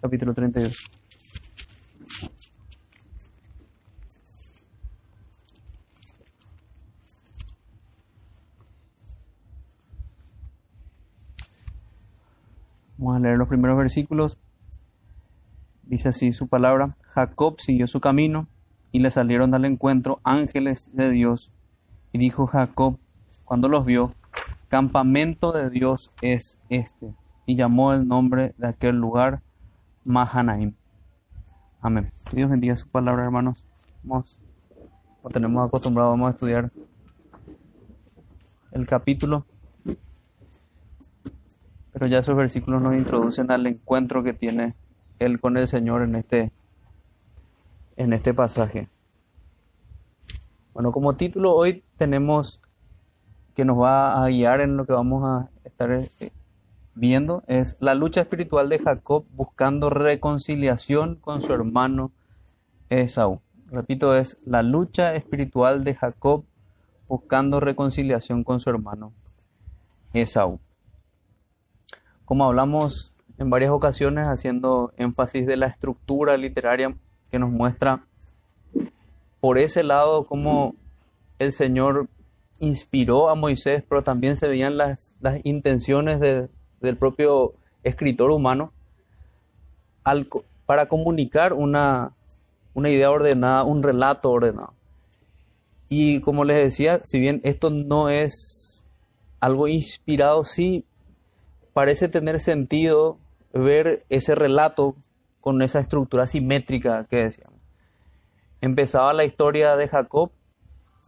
capítulo 32. Vamos a leer los primeros versículos. Dice así su palabra. Jacob siguió su camino y le salieron al encuentro ángeles de Dios. Y dijo Jacob, cuando los vio, campamento de Dios es este. Y llamó el nombre de aquel lugar Mahanaim. Amén. Dios bendiga su palabra, hermanos. Vamos, como tenemos acostumbrado, vamos a estudiar el capítulo. Pero ya esos versículos nos introducen al encuentro que tiene él con el Señor en este, en este pasaje. Bueno, como título hoy tenemos que nos va a guiar en lo que vamos a estar eh, viendo es la lucha espiritual de Jacob buscando reconciliación con su hermano Esaú. Repito, es la lucha espiritual de Jacob buscando reconciliación con su hermano Esaú. Como hablamos en varias ocasiones, haciendo énfasis de la estructura literaria que nos muestra por ese lado cómo el Señor inspiró a Moisés, pero también se veían las, las intenciones del propio escritor humano para comunicar una, idea ordenada, un relato ordenado. Y como les decía, si bien esto no es algo inspirado, sí parece tener sentido ver ese relato con esa estructura simétrica que decíamos. Empezaba la historia de Jacob,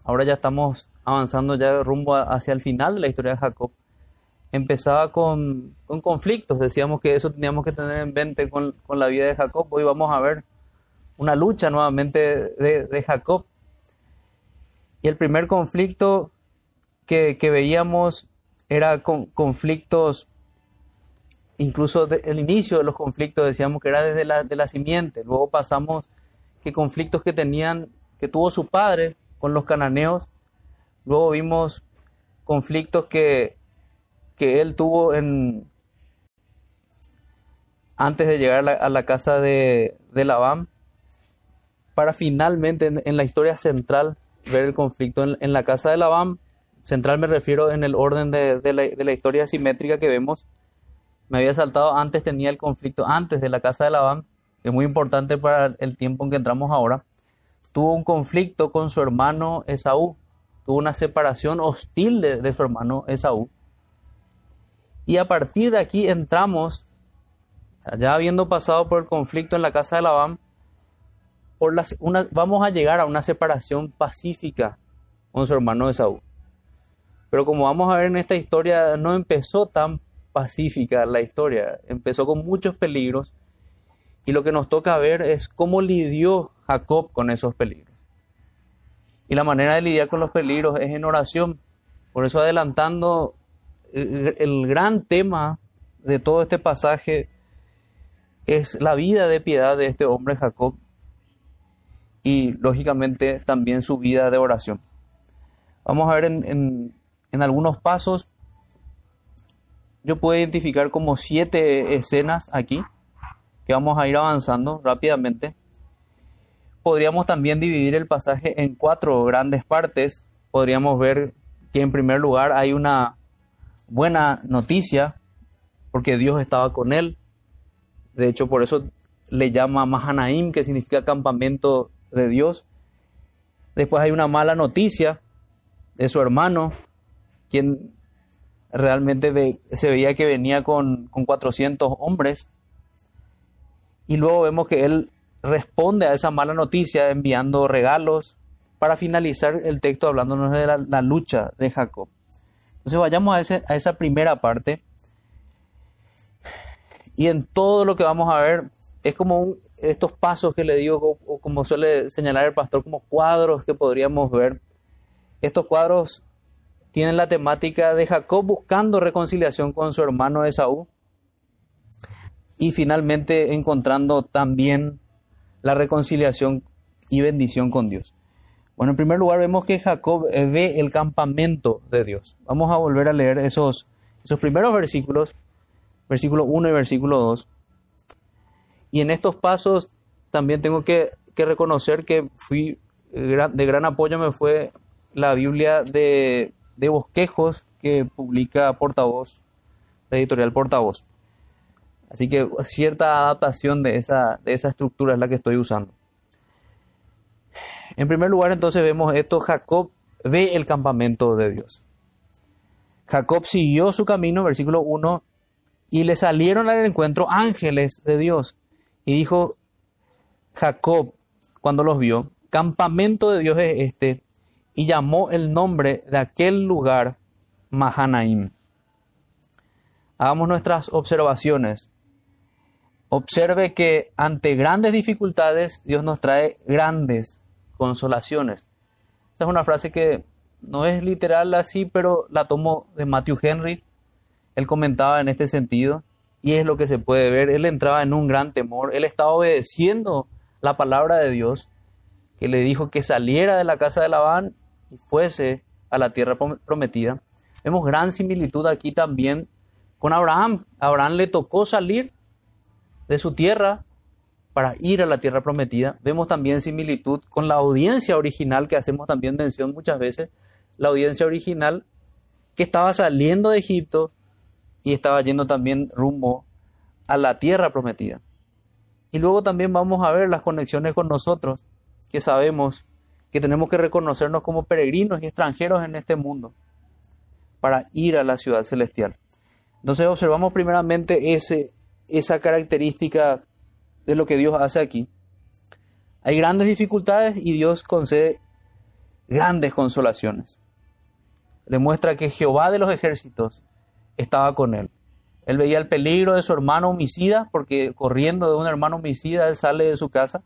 ahora ya estamos avanzando ya rumbo hacia el final de la historia de Jacob. Empezaba con, conflictos, decíamos que eso teníamos que tener en mente con, la vida de Jacob. Hoy vamos a ver una lucha nuevamente de, Jacob. Y el primer conflicto que, veíamos era con conflictos incluso el inicio de los conflictos decíamos que era desde la, de la simiente, luego pasamos que conflictos que tenían, que tuvo su padre con los cananeos, luego vimos conflictos que, que él tuvo en, antes de llegar a la, casa de, de Labán, para finalmente en, la historia central ver el conflicto en, la casa de Labán, central me refiero en el orden de, de, la, de historia simétrica que vemos, me había saltado antes, tenía el conflicto antes de la casa de Labán, que es muy importante para el tiempo en que entramos ahora. Tuvo un conflicto con su hermano Esaú, tuvo una separación hostil de, su hermano Esaú. Y a partir de aquí entramos, ya habiendo pasado por el conflicto en la casa de Labán, vamos a llegar a una separación pacífica con su hermano Esaú. Pero como vamos a ver en esta historia, no empezó tan pacífica la historia. Empezó con muchos peligros y lo que nos toca ver es cómo lidió Jacob con esos peligros. Y la manera de lidiar con los peligros es en oración. Por eso adelantando el, gran tema de todo este pasaje es la vida de piedad de este hombre Jacob y lógicamente también su vida de oración. Vamos a ver en, en algunos pasos yo puedo identificar como siete escenas aquí, que vamos a ir avanzando rápidamente. Podríamos también dividir el pasaje en cuatro grandes partes. Podríamos ver que en primer lugar hay una buena noticia, porque Dios estaba con él. De hecho, por eso le llama Mahanaim, que significa campamento de Dios. Después hay una mala noticia de su hermano, quien realmente se veía que venía con, con 400 hombres. Y luego vemos que él responde a esa mala noticia enviando regalos para finalizar el texto hablándonos de la, lucha de Jacob. Entonces vayamos a, ese, a esa primera parte. Y en todo lo que vamos a ver es como estos pasos que le digo, o como suele señalar el pastor, como cuadros que podríamos ver. Estos cuadros tienen la temática de Jacob buscando reconciliación con su hermano Esaú y finalmente encontrando también la reconciliación y bendición con Dios. Bueno, en primer lugar vemos que Jacob ve el campamento de Dios. Vamos a volver a leer esos, esos primeros versículos, versículo 1 y versículo 2. Y en estos pasos también tengo que, reconocer que fui de gran apoyo me fue la Biblia de, de bosquejos que publica Portavoz, la editorial Portavoz. Así que cierta adaptación de esa, de esa estructura es la que estoy usando. En primer lugar, entonces vemos esto, Jacob ve el campamento de Dios. Jacob siguió su camino, versículo 1, y le salieron al encuentro ángeles de Dios. Y dijo Jacob, cuando los vio, campamento de Dios es este, y llamó el nombre de aquel lugar Mahanaim. Hagamos nuestras observaciones. Observe que ante grandes dificultades Dios nos trae grandes consolaciones. Esa es una frase que no es literal así, pero la tomo de Matthew Henry. Él comentaba en este sentido y es lo que se puede ver. Él entraba en un gran temor. Él estaba obedeciendo la palabra de Dios que le dijo que saliera de la casa de Labán y fuese a la tierra prometida. Vemos gran similitud aquí también con Abraham. Abraham le tocó salir de su tierra para ir a la tierra prometida. Vemos también similitud con la audiencia original que hacemos también mención muchas veces. La audiencia original que estaba saliendo de Egipto y estaba yendo también rumbo a la tierra prometida. Y luego también vamos a ver las conexiones con nosotros, que sabemos que tenemos que reconocernos como peregrinos y extranjeros en este mundo para ir a la ciudad celestial. Entonces observamos primeramente ese, esa característica de lo que Dios hace aquí. Hay grandes dificultades y Dios concede grandes consolaciones. Demuestra que Jehová de los ejércitos estaba con él. Él veía el peligro de su hermano homicida, porque corriendo de un hermano homicida él sale de su casa.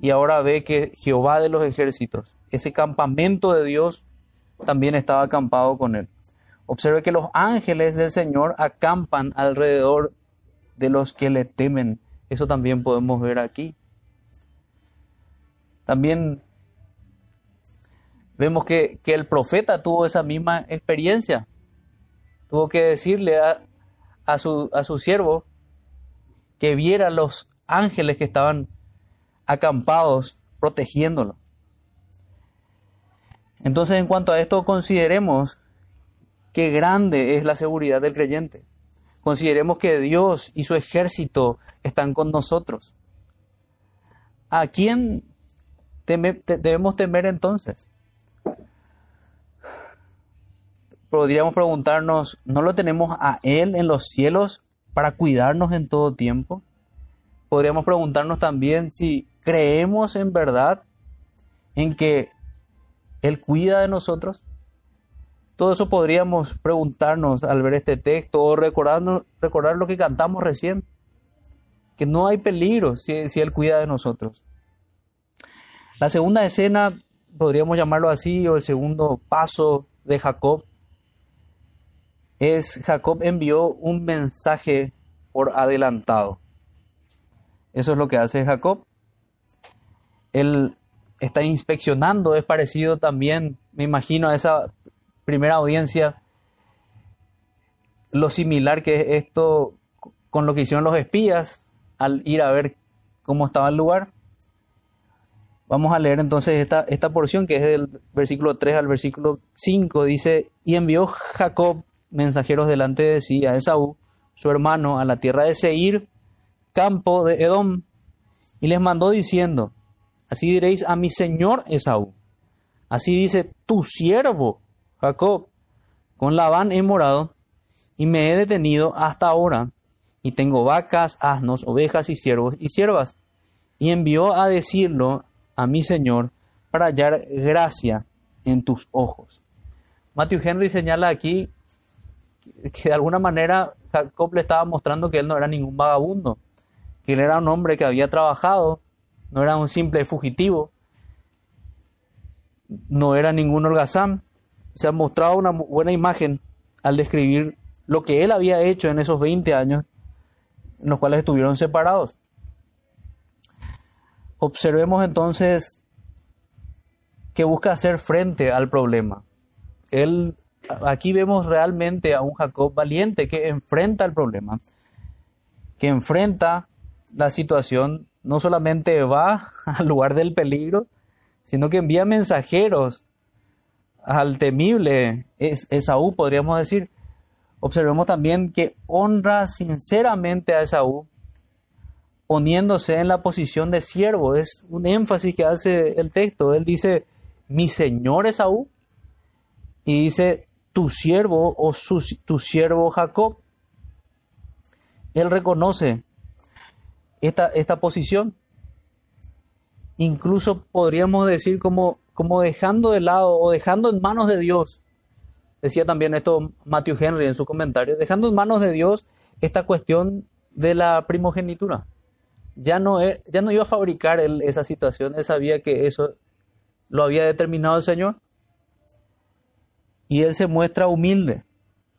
Y ahora ve que Jehová de los ejércitos, ese campamento de Dios, también estaba acampado con él. Observe que los ángeles del Señor acampan alrededor de los que le temen. Eso también podemos ver aquí. También vemos que, que el profeta tuvo esa misma experiencia tuvo que decirle a, su, a su siervo que viera los ángeles que estaban acampados protegiéndolo. Entonces, en cuanto a esto, consideremos qué grande es la seguridad del creyente. Consideremos que Dios y su ejército están con nosotros. ¿A quién debemos temer entonces? podríamos preguntarnos, ¿no lo tenemos a Él en los cielos para cuidarnos en todo tiempo? Podríamos preguntarnos también si creemos en verdad en que Él cuida de nosotros. Todo eso podríamos preguntarnos al ver este texto o recordar lo que cantamos recién, que no hay peligro si, si Él cuida de nosotros. La segunda escena, podríamos llamarlo así, o el segundo paso de Jacob, es Jacob envió un mensaje por adelantado. Eso es lo que hace Jacob. Él está inspeccionando, es parecido también, me imagino, a esa primera audiencia, lo similar que es esto con lo que hicieron los espías al ir a ver cómo estaba el lugar. Vamos a leer entonces esta, esta porción que es del versículo 3 al versículo 5. Dice, y envió Jacob mensajeros delante de sí a Esaú, su hermano, a la tierra de Seir, campo de Edom, y les mandó diciendo, así diréis a mi señor Esaú, así dice tu siervo Jacob, con Labán he morado y me he detenido hasta ahora, y tengo vacas, asnos, ovejas y siervos y siervas, y envió a decirlo a mi señor para hallar gracia en tus ojos. Matthew Henry señala aquí que de alguna manera Jacob le estaba mostrando que él no era ningún vagabundo, que él era un hombre que había trabajado, no era un simple fugitivo, no era ningún holgazán. Se ha mostrado una buena imagen al describir lo que él había hecho en esos 20 años en los cuales estuvieron separados. Observemos entonces que busca hacer frente al problema. Él aquí vemos realmente a un Jacob valiente que enfrenta el problema, que enfrenta la situación no solamente va al lugar del peligro, sino que envía mensajeros al temible Esaú, podríamos decir. Observemos también que honra sinceramente a Esaú, poniéndose en la posición de siervo. Es un énfasis que hace el texto. Él dice, mi señor Esaú, y dice, tu siervo o tu siervo Jacob. Él reconoce esta, esta posición. Incluso podríamos decir como, como dejando de lado o dejando en manos de Dios. Decía también esto Matthew Henry en su comentario, dejando en manos de Dios esta cuestión de la primogenitura. Ya no, e, ya no iba a fabricar esa situación, él sabía que eso lo había determinado el Señor. Y él se muestra humilde.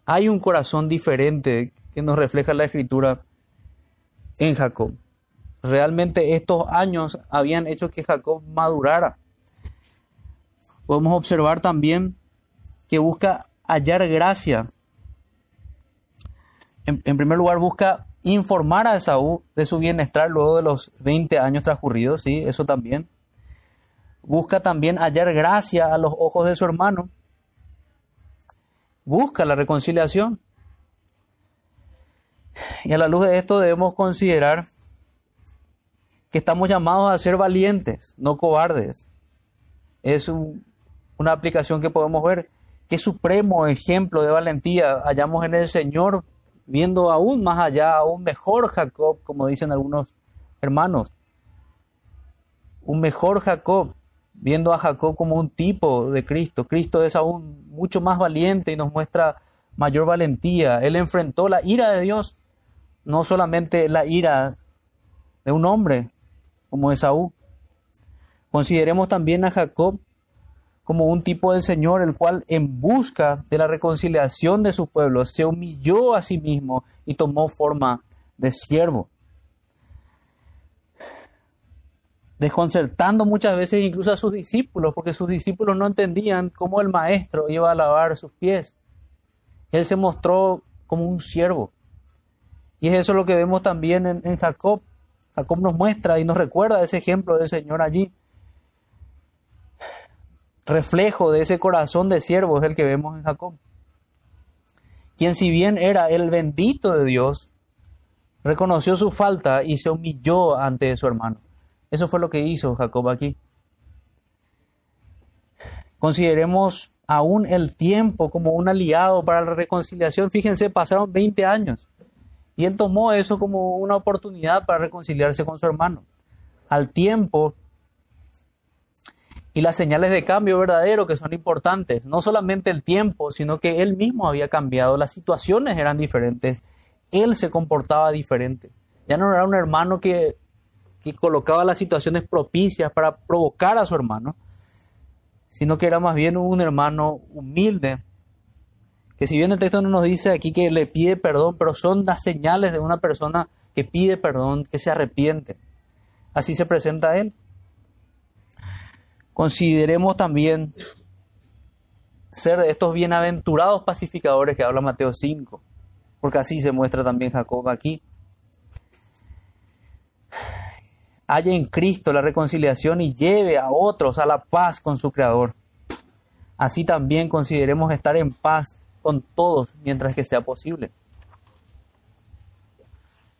Hay un corazón diferente que nos refleja la escritura en Jacob realmente estos años habían hecho que Jacob madurara. Podemos observar también que busca hallar gracia. En, primer lugar, busca informar a Esaú de su bienestar luego de los 20 años transcurridos, sí, eso también. Busca también hallar gracia a los ojos de su hermano. Busca la reconciliación. Y a la luz de esto debemos considerar que estamos llamados a ser valientes, no cobardes. Es una aplicación que podemos ver. Qué supremo ejemplo de valentía hallamos en el Señor, viendo aún más allá, a un mejor Jacob, como dicen algunos hermanos. Un mejor Jacob, viendo a Jacob como un tipo de Cristo. Cristo es aún mucho más valiente y nos muestra mayor valentía. Él enfrentó la ira de Dios, no solamente la ira de un hombre, como Esaú. Consideremos también a Jacob como un tipo del Señor, el cual en busca de la reconciliación de su pueblo se humilló a sí mismo y tomó forma de siervo. Desconcertando muchas veces incluso a sus discípulos, porque sus discípulos no entendían cómo el maestro iba a lavar sus pies. Él se mostró como un siervo. Y es eso lo que vemos también en, en Jacob. Jacob nos muestra y nos recuerda ese ejemplo del Señor allí. Reflejo de ese corazón de siervo es el que vemos en Jacob. Quien si bien era el bendito de Dios, reconoció su falta y se humilló ante su hermano. Eso fue lo que hizo Jacob aquí. Consideremos aún el tiempo como un aliado para la reconciliación. Fíjense, pasaron 20 años. Y él tomó eso como una oportunidad para reconciliarse con su hermano. Al tiempo y las señales de cambio verdadero que son importantes, no solamente el tiempo, sino que él mismo había cambiado, las situaciones eran diferentes, él se comportaba diferente. Ya no era un hermano que, que colocaba las situaciones propicias para provocar a su hermano, sino que era más bien un hermano humilde, que si bien el texto no nos dice aquí que le pide perdón, pero son las señales de una persona que pide perdón, que se arrepiente. Así se presenta él. Consideremos también ser de estos bienaventurados pacificadores que habla Mateo 5, porque así se muestra también Jacob aquí. Haya en Cristo la reconciliación y lleve a otros a la paz con su Creador. Así también consideremos estar en paz con todos mientras que sea posible.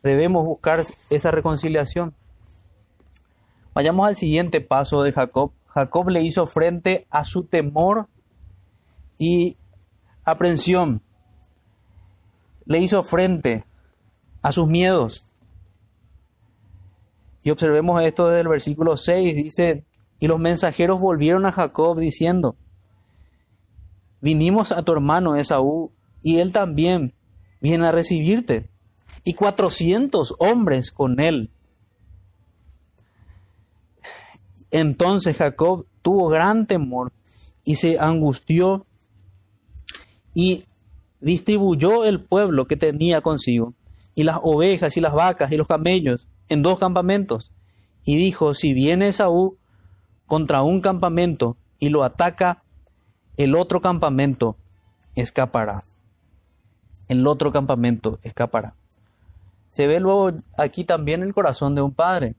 Debemos buscar esa reconciliación. Vayamos al siguiente paso de Jacob. Jacob le hizo frente a su temor y aprensión. Le hizo frente a sus miedos. Y observemos esto desde el versículo 6. Dice, y los mensajeros volvieron a Jacob diciendo, vinimos a tu hermano Esaú y él también viene a recibirte. Y cuatrocientos hombres con él. Entonces Jacob tuvo gran temor y se angustió y distribuyó el pueblo que tenía consigo y las ovejas y las vacas y los camellos en dos campamentos. Y dijo, si viene Esaú contra un campamento y lo ataca, el otro campamento escapará. El otro campamento escapará. Se ve luego aquí también el corazón de un padre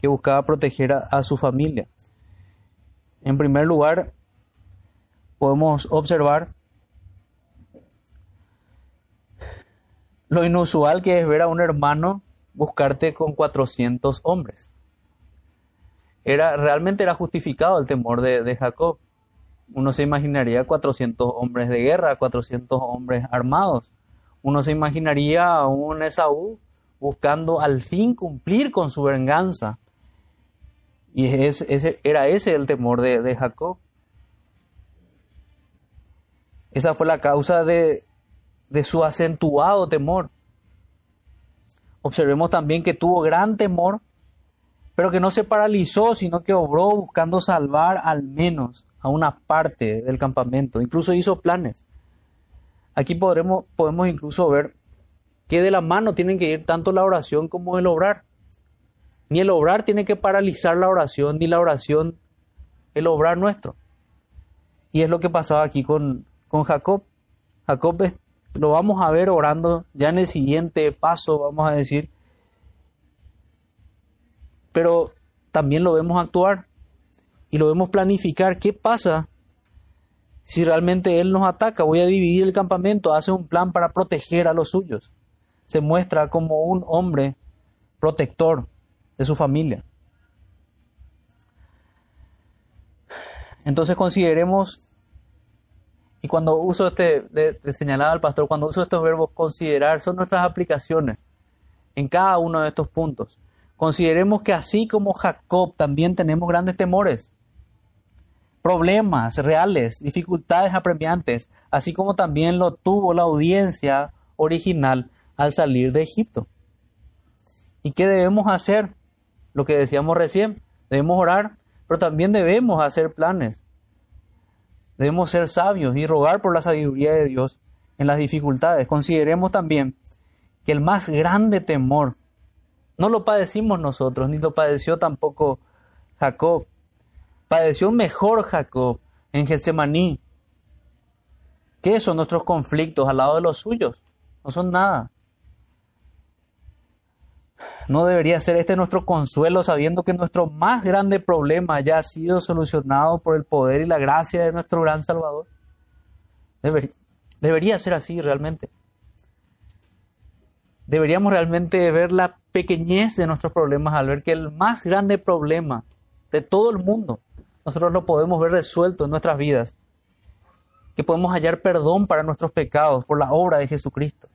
que buscaba proteger a, su familia. En primer lugar, podemos observar lo inusual que es ver a un hermano buscarte con 400 hombres. Era, realmente era justificado el temor de, de Jacob. Uno se imaginaría 400 hombres de guerra, 400 hombres armados. Uno se imaginaría a un Esaú buscando al fin cumplir con su venganza. Y ese, era ese el temor de, de Jacob. Esa fue la causa de, de su acentuado temor. Observemos también que tuvo gran temor, pero que no se paralizó, sino que obró buscando salvar al menos a una parte del campamento. Incluso hizo planes. Aquí podremos, podemos incluso ver que de la mano tienen que ir tanto la oración como el obrar. Ni el obrar tiene que paralizar la oración, ni la oración el obrar nuestro. Y es lo que pasaba aquí con, con Jacob. Jacob lo vamos a ver orando ya en el siguiente paso, vamos a decir. Pero también lo vemos actuar y lo vemos planificar. ¿Qué pasa si realmente él nos ataca? Voy a dividir el campamento, hace un plan para proteger a los suyos se muestra como un hombre protector de su familia. Entonces consideremos, y cuando uso este, de, señalar al pastor, cuando uso estos verbos considerar, son nuestras aplicaciones en cada uno de estos puntos. Consideremos que así como Jacob también tenemos grandes temores, problemas reales, dificultades apremiantes, así como también lo tuvo la audiencia original al salir de Egipto. ¿Y qué debemos hacer? Lo que decíamos recién, debemos orar, pero también debemos hacer planes. Debemos ser sabios y rogar por la sabiduría de Dios en las dificultades. Consideremos también que el más grande temor no lo padecimos nosotros, ni lo padeció tampoco Jacob. Padeció mejor Jacob en Getsemaní. ¿Qué son nuestros conflictos al lado de los suyos? No son nada. No debería ser este nuestro consuelo sabiendo que nuestro más grande problema ya ha sido solucionado por el poder y la gracia de nuestro gran Salvador. Debería, ser así realmente. Deberíamos realmente ver la pequeñez de nuestros problemas al ver que el más grande problema de todo el mundo, nosotros lo podemos ver resuelto en nuestras vidas. Que podemos hallar perdón para nuestros pecados por la obra de Jesucristo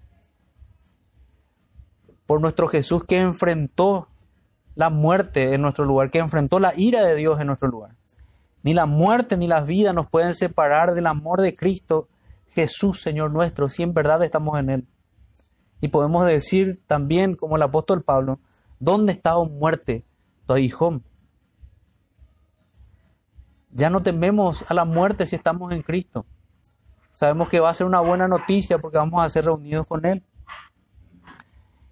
por nuestro Jesús que enfrentó la muerte en nuestro lugar, que enfrentó la ira de Dios en nuestro lugar. Ni la muerte ni la vida nos pueden separar del amor de Cristo, Jesús, Señor nuestro, si en verdad estamos en Él. Y podemos decir también, como el apóstol Pablo, ¿dónde está, oh muerte, tu? Ya no tememos a la muerte si estamos en Cristo. Sabemos que va a ser una buena noticia porque vamos a ser reunidos con Él.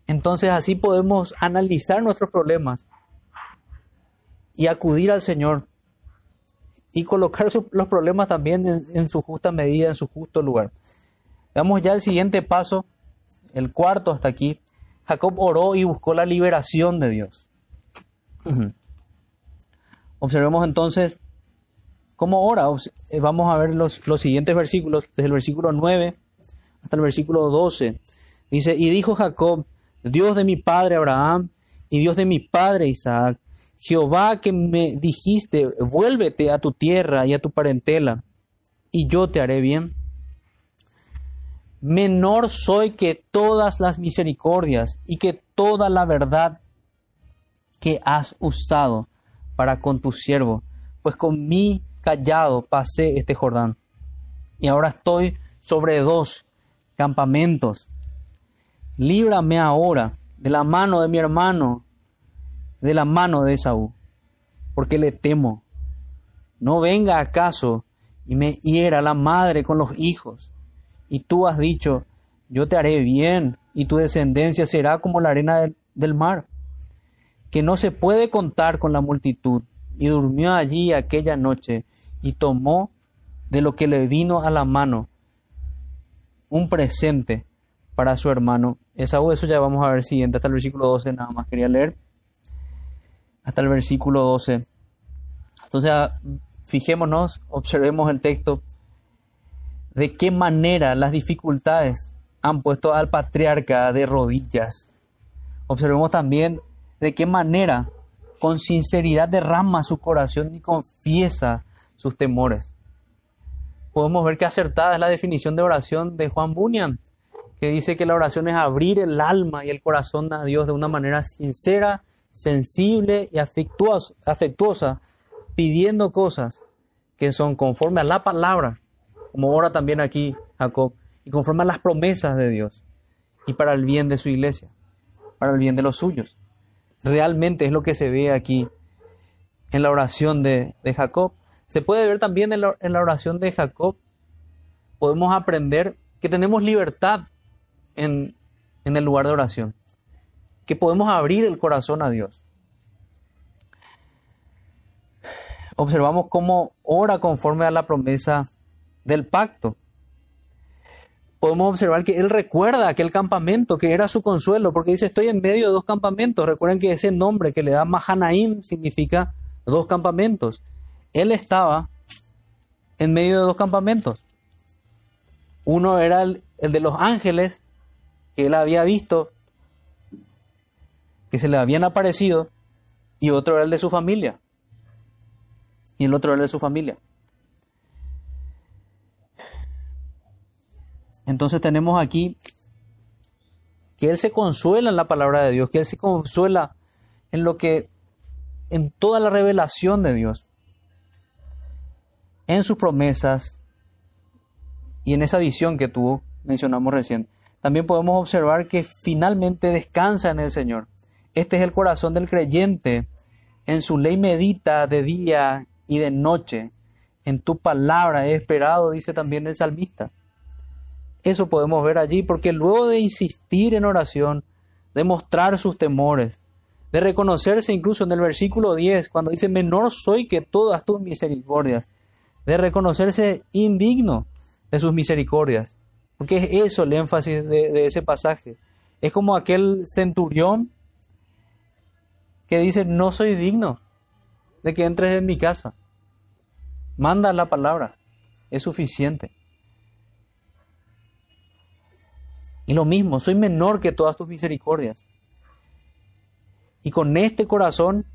Entonces así podemos analizar nuestros problemas y acudir al Señor y colocar los problemas también en, su justa medida, en su justo lugar. Veamos ya el siguiente paso, el cuarto hasta aquí. Jacob oró y buscó la liberación de Dios. Observemos entonces cómo ora. Eh, vamos a ver los, los siguientes versículos, desde el versículo 9 hasta el versículo 12. Dice, y dijo Jacob, Dios de mi padre Abraham y Dios de mi padre Isaac, Jehová que me dijiste, vuélvete a tu tierra y a tu parentela, y yo te haré bien. Menor soy que todas las misericordias y que toda la verdad que has usado para con tu siervo, pues con mi callado pasé este Jordán. Y ahora estoy sobre dos campamentos líbrame ahora de la mano de mi hermano, de la mano de Esaú, porque le temo. No venga acaso y me hiera la madre con los hijos. Y tú has dicho, yo te haré bien y tu descendencia será como la arena del, del mar, que no se puede contar con la multitud. Y durmió allí aquella noche y tomó de lo que le vino a la mano un presente para su hermano Esaú. Eso ya vamos a ver siguiente, hasta el versículo 12, nada más quería leer. Hasta el versículo 12. Entonces, ah, fijémonos, observemos el texto, de qué manera las dificultades han puesto al patriarca de rodillas. Observemos también de qué manera con sinceridad derrama su corazón y confiesa sus temores. Podemos ver que acertada es la definición de oración de Juan Bunyan, que dice que la oración es abrir el alma y el corazón a Dios de una manera sincera, sensible y afectuosa, pidiendo cosas que son conforme a la palabra, como ora también aquí Jacob, y conforme a las promesas de Dios, y para el bien de su iglesia, para el bien de los suyos. Realmente es lo que se ve aquí en la oración de, Jacob. Se puede ver también en la oración de Jacob, podemos aprender que tenemos libertad en, en el lugar de oración, que podemos abrir el corazón a Dios. observamos cómo ora conforme a la promesa del pacto. Podemos observar que él recuerda aquel campamento que era su consuelo, porque dice, estoy en medio de dos campamentos. Recuerden que ese nombre que le da Mahanaim significa dos campamentos. Él estaba en medio de dos campamentos. Uno era el, el de los ángeles, que él había visto, que se le habían aparecido, y otro era el de su familia y el otro era de su familia. Entonces tenemos aquí que Él se consuela en la palabra de Dios, que Él se consuela en lo que, en toda la revelación de Dios, en sus promesas y en esa visión que tuvo, mencionamos recién. También podemos observar que finalmente descansa en el Señor. Este es el corazón del creyente. En su ley medita de día y de noche. En tu palabra he esperado, dice también el salmista. Eso podemos ver allí, porque luego de insistir en oración, de mostrar sus temores, de reconocerse incluso en el versículo 10, cuando dice, menor soy que todas tus misericordias, de reconocerse indigno de sus misericordias, porque es eso el énfasis de, ese pasaje. Es como aquel centurión que dice, no soy digno de que entres en mi casa. Manda la palabra, es suficiente. Y lo mismo, soy menor que todas tus misericordias. Y con este corazón,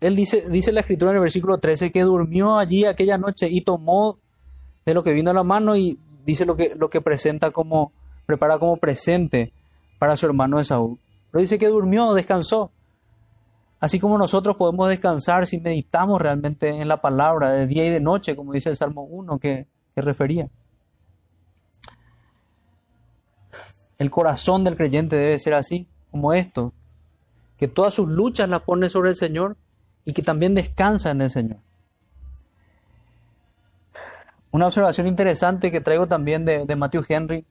él dice, dice la escritura en el versículo 13 que durmió allí aquella noche y tomó de lo que vino a la mano y dice lo que, lo que presenta como, prepara como presente para su hermano Esaú. Pero dice que durmió, descansó. Así como nosotros podemos descansar si meditamos realmente en la palabra de día y de noche, como dice el Salmo 1 que, que refería. El corazón del creyente debe ser así, como esto, que todas sus luchas las pone sobre el Señor y que también descansa en el Señor. Una observación interesante que traigo también de, Matthew Henry.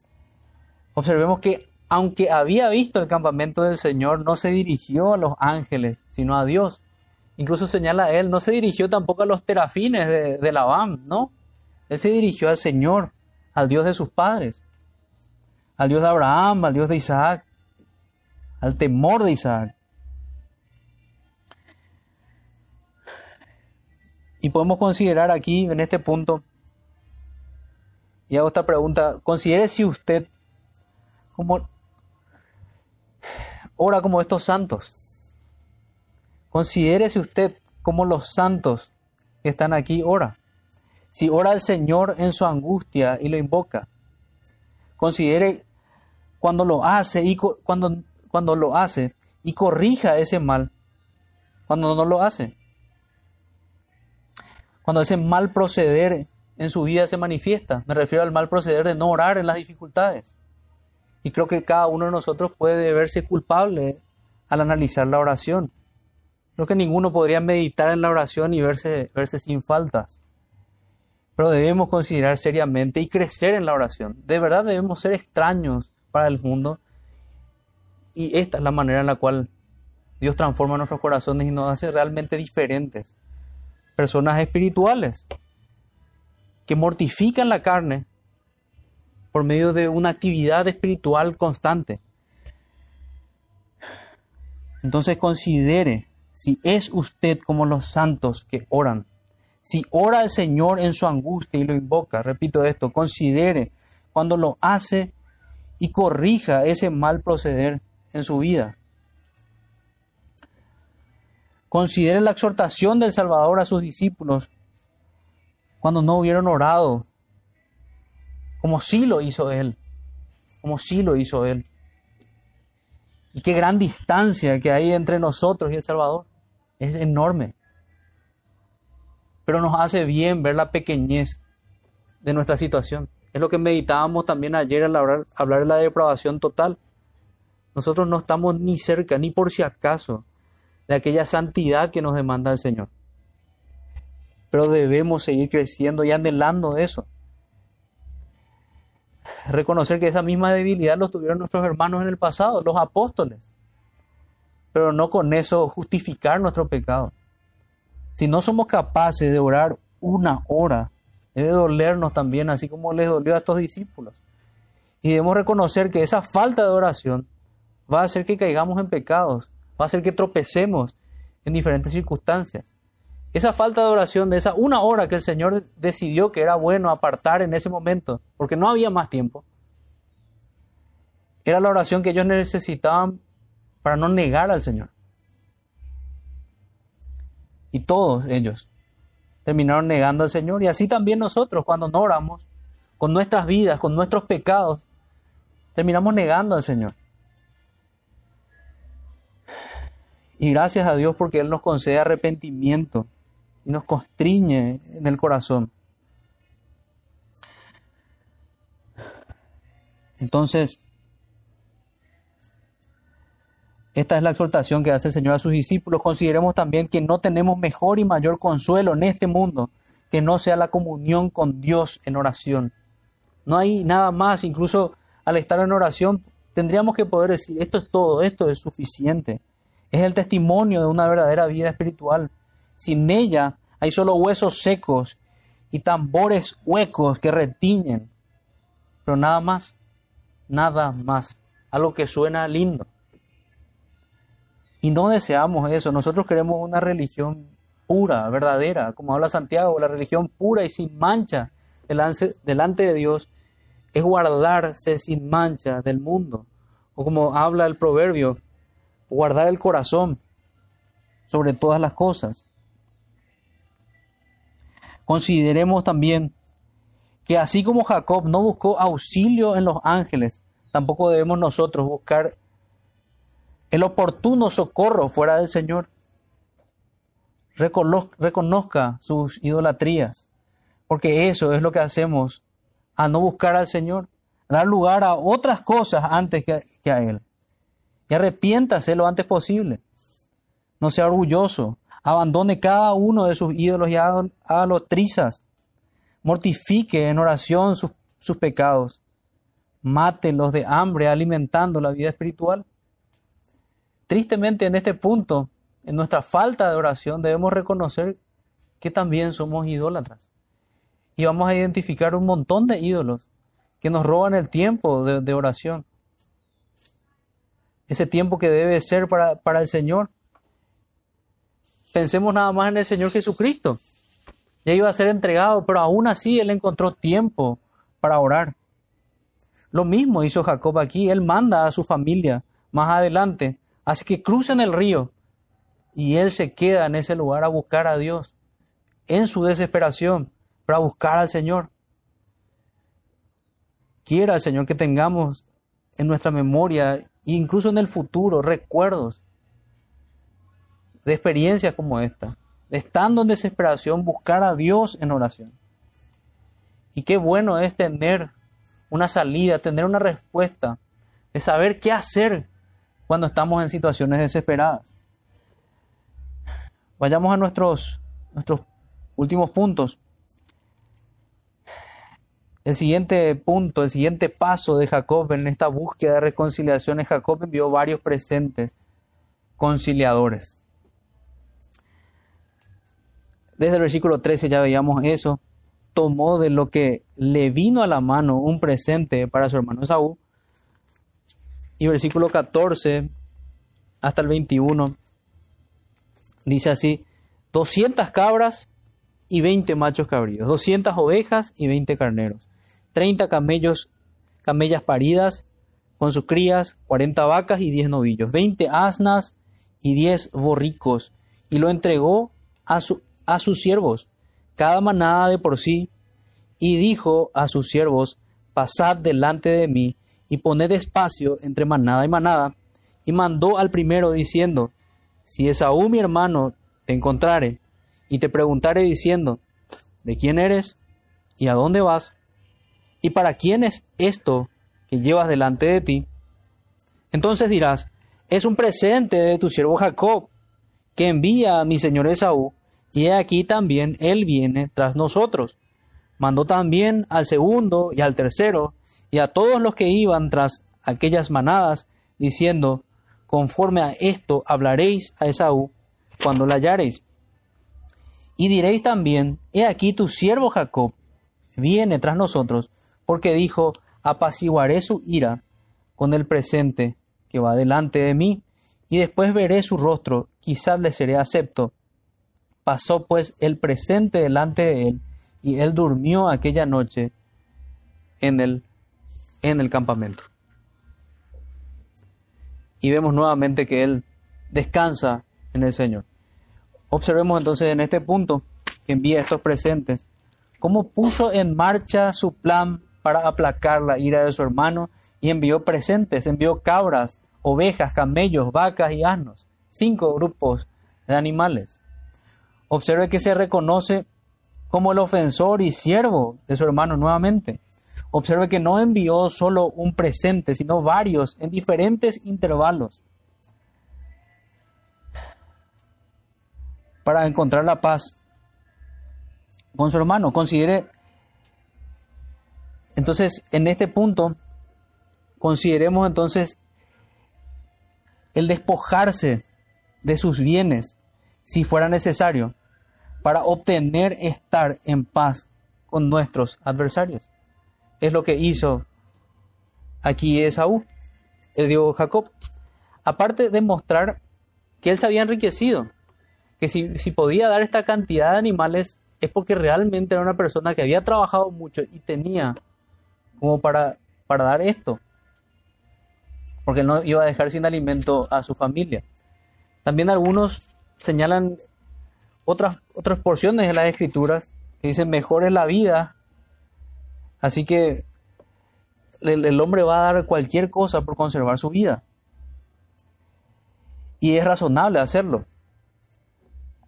Observemos que aunque había visto el campamento del Señor, no se dirigió a los ángeles, sino a Dios. Incluso señala él, no se dirigió tampoco a los terafines de, de Labán, ¿no? Él se dirigió al Señor, al Dios de sus padres, al Dios de Abraham, al Dios de Isaac, al temor de Isaac. Y podemos considerar aquí, en este punto, y hago esta pregunta, considere si usted como ora como estos santos. Considérese usted como los santos que están aquí ora. Si ora al Señor en su angustia y lo invoca, considere cuando lo hace y cuando, cuando lo hace y corrija ese mal cuando no lo hace. Cuando ese mal proceder en su vida se manifiesta, me refiero al mal proceder de no orar en las dificultades. Y creo que cada uno de nosotros puede verse culpable al analizar la oración. Creo que ninguno podría meditar en la oración y verse, verse sin faltas. Pero debemos considerar seriamente y crecer en la oración. De verdad debemos ser extraños para el mundo. Y esta es la manera en la cual Dios transforma nuestros corazones y nos hace realmente diferentes. Personas espirituales que mortifican la carne por medio de una actividad espiritual constante. Entonces considere si es usted como los santos que oran. Si ora al Señor en su angustia y lo invoca, repito esto, considere cuando lo hace y corrija ese mal proceder en su vida. Considere la exhortación del Salvador a sus discípulos cuando no hubieron orado, como sí lo hizo Él, como sí lo hizo Él. Y qué gran distancia que hay entre nosotros y el Salvador. Es enorme. Pero nos hace bien ver la pequeñez de nuestra situación. Es lo que meditábamos también ayer al hablar, hablar de la depravación total. Nosotros no estamos ni cerca, ni por si acaso, de aquella santidad que nos demanda el Señor. Pero debemos seguir creciendo y anhelando eso. Reconocer que esa misma debilidad lo tuvieron nuestros hermanos en el pasado, los apóstoles. Pero no con eso justificar nuestro pecado. Si no somos capaces de orar una hora, debe dolernos también, así como les dolió a estos discípulos. Y debemos reconocer que esa falta de oración va a hacer que caigamos en pecados, va a hacer que tropecemos en diferentes circunstancias. Esa falta de oración, de esa una hora que el Señor decidió que era bueno apartar en ese momento, porque no había más tiempo, era la oración que ellos necesitaban para no negar al Señor. Y todos ellos terminaron negando al Señor. Y así también nosotros, cuando no oramos, con nuestras vidas, con nuestros pecados, terminamos negando al Señor. Y gracias a Dios porque Él nos concede arrepentimiento y nos constriñe en el corazón. Entonces, esta es la exhortación que hace el Señor a sus discípulos. Consideremos también que no tenemos mejor y mayor consuelo en este mundo que no sea la comunión con Dios en oración. No hay nada más, incluso al estar en oración tendríamos que poder decir, esto es todo, esto es suficiente. Es el testimonio de una verdadera vida espiritual. Sin ella hay solo huesos secos y tambores huecos que retiñen. Pero nada más, nada más. Algo que suena lindo. Y no deseamos eso. Nosotros queremos una religión pura, verdadera, como habla Santiago, la religión pura y sin mancha delante, de Dios es guardarse sin mancha del mundo. O como habla el proverbio, guardar el corazón sobre todas las cosas. Consideremos también que así como Jacob no buscó auxilio en los ángeles, tampoco debemos nosotros buscar el oportuno socorro fuera del Señor. Reconozca sus idolatrías, porque eso es lo que hacemos a no buscar al Señor, dar lugar a otras cosas antes que, a Él. Y arrepiéntase lo antes posible. No sea orgulloso. Abandone cada uno de sus ídolos y hágalo trizas. Mortifique en oración sus, sus pecados. Mátelos de hambre alimentando la vida espiritual. Tristemente en este punto, en nuestra falta de oración, debemos reconocer que también somos idólatras. Y vamos a identificar un montón de ídolos que nos roban el tiempo de oración ese tiempo que debe ser para, para el Señor. Pensemos nada más en el Señor Jesucristo. Ya iba a ser entregado, pero aún así Él encontró tiempo para orar. Lo mismo hizo Jacob aquí. Él manda a su familia más adelante, así que crucen el río y Él se queda en ese lugar a buscar a Dios en su desesperación, para buscar al Señor. Quiera el Señor que tengamos en nuestra memoria incluso en el futuro, recuerdos de experiencias como esta, estando en desesperación, buscar a Dios en oración. Y qué bueno es tener una salida, tener una respuesta, de saber qué hacer cuando estamos en situaciones desesperadas. Vayamos a nuestros, nuestros últimos puntos. El siguiente punto, el siguiente paso de Jacob en esta búsqueda de reconciliación es Jacob envió varios presentes conciliadores. Desde el versículo 13 ya veíamos eso. tomó de lo que le vino a la mano un presente para su hermano Esaú. Y versículo 14 hasta el 21 dice así, 200 cabras y 20 machos cabríos, 200 ovejas y 20 carneros, 30 camellos, camellas paridas con sus crías, 40 vacas y 10 novillos, 20 asnas y 10 borricos, y lo entregó a, a sus siervos, cada manada de por sí, y dijo a sus siervos, pasad delante de mí y poned espacio entre manada y manada, y mandó al primero diciendo, si Esaú mi hermano te encontrare y te preguntare diciendo, ¿de quién eres y a dónde vas? ¿Y para quién es esto que llevas delante de ti? Entonces dirás, es un presente de tu siervo Jacob, que envía a mi señor Esaú, y aquí también él viene tras nosotros. Mandó también al segundo y al tercero, y a todos los que iban tras aquellas manadas, diciendo, conforme a esto hablaréis a Esaú cuando la hallareis. Y diréis también, he aquí tu siervo Jacob viene tras nosotros, porque dijo, apaciguaré su ira con el presente que va delante de mí, y después veré su rostro, quizás le seré acepto. Pasó pues el presente delante de él, y él durmió aquella noche en el, en el campamento. Y vemos nuevamente que él descansa en el Señor. Observemos entonces en este punto que envía estos presentes, cómo puso en marcha su plan para aplacar la ira de su hermano y envió presentes, envió cabras, ovejas, camellos, vacas y asnos, cinco grupos de animales. Observe que se reconoce como el ofensor y siervo de su hermano nuevamente. Observe que no envió solo un presente, sino varios en diferentes intervalos. para encontrar la paz con su hermano. Considere, entonces, en este punto, consideremos entonces el despojarse de sus bienes, si fuera necesario, para obtener estar en paz con nuestros adversarios. Es lo que hizo aquí Esaú, Dios Jacob. Aparte de mostrar que él se había enriquecido, que si, podía dar esta cantidad de animales es porque realmente era una persona que había trabajado mucho y tenía como para, para dar esto. Porque no iba a dejar sin alimento a su familia. También algunos señalan otras, otras porciones de las escrituras que dicen mejor es la vida. Así que el hombre va a dar cualquier cosa por conservar su vida. Y es razonable hacerlo.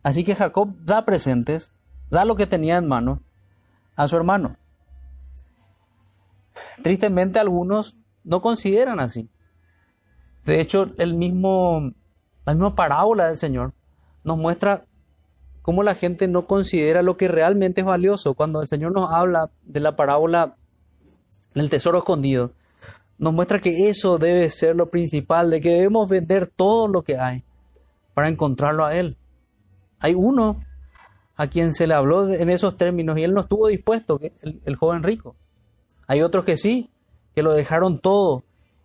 Así que Jacob da presentes, da lo que tenía en mano a su hermano. Tristemente algunos no consideran así. De hecho, el mismo, la misma parábola del Señor nos muestra cómo la gente no considera lo que realmente es valioso. Cuando el Señor nos habla de la parábola del tesoro escondido, nos muestra que eso debe ser lo principal, de que debemos vender todo lo que hay para encontrarlo a Él. Hay uno a quien se le habló en esos términos y él no estuvo dispuesto, el, el joven rico. Hay otros que sí, que lo dejaron todo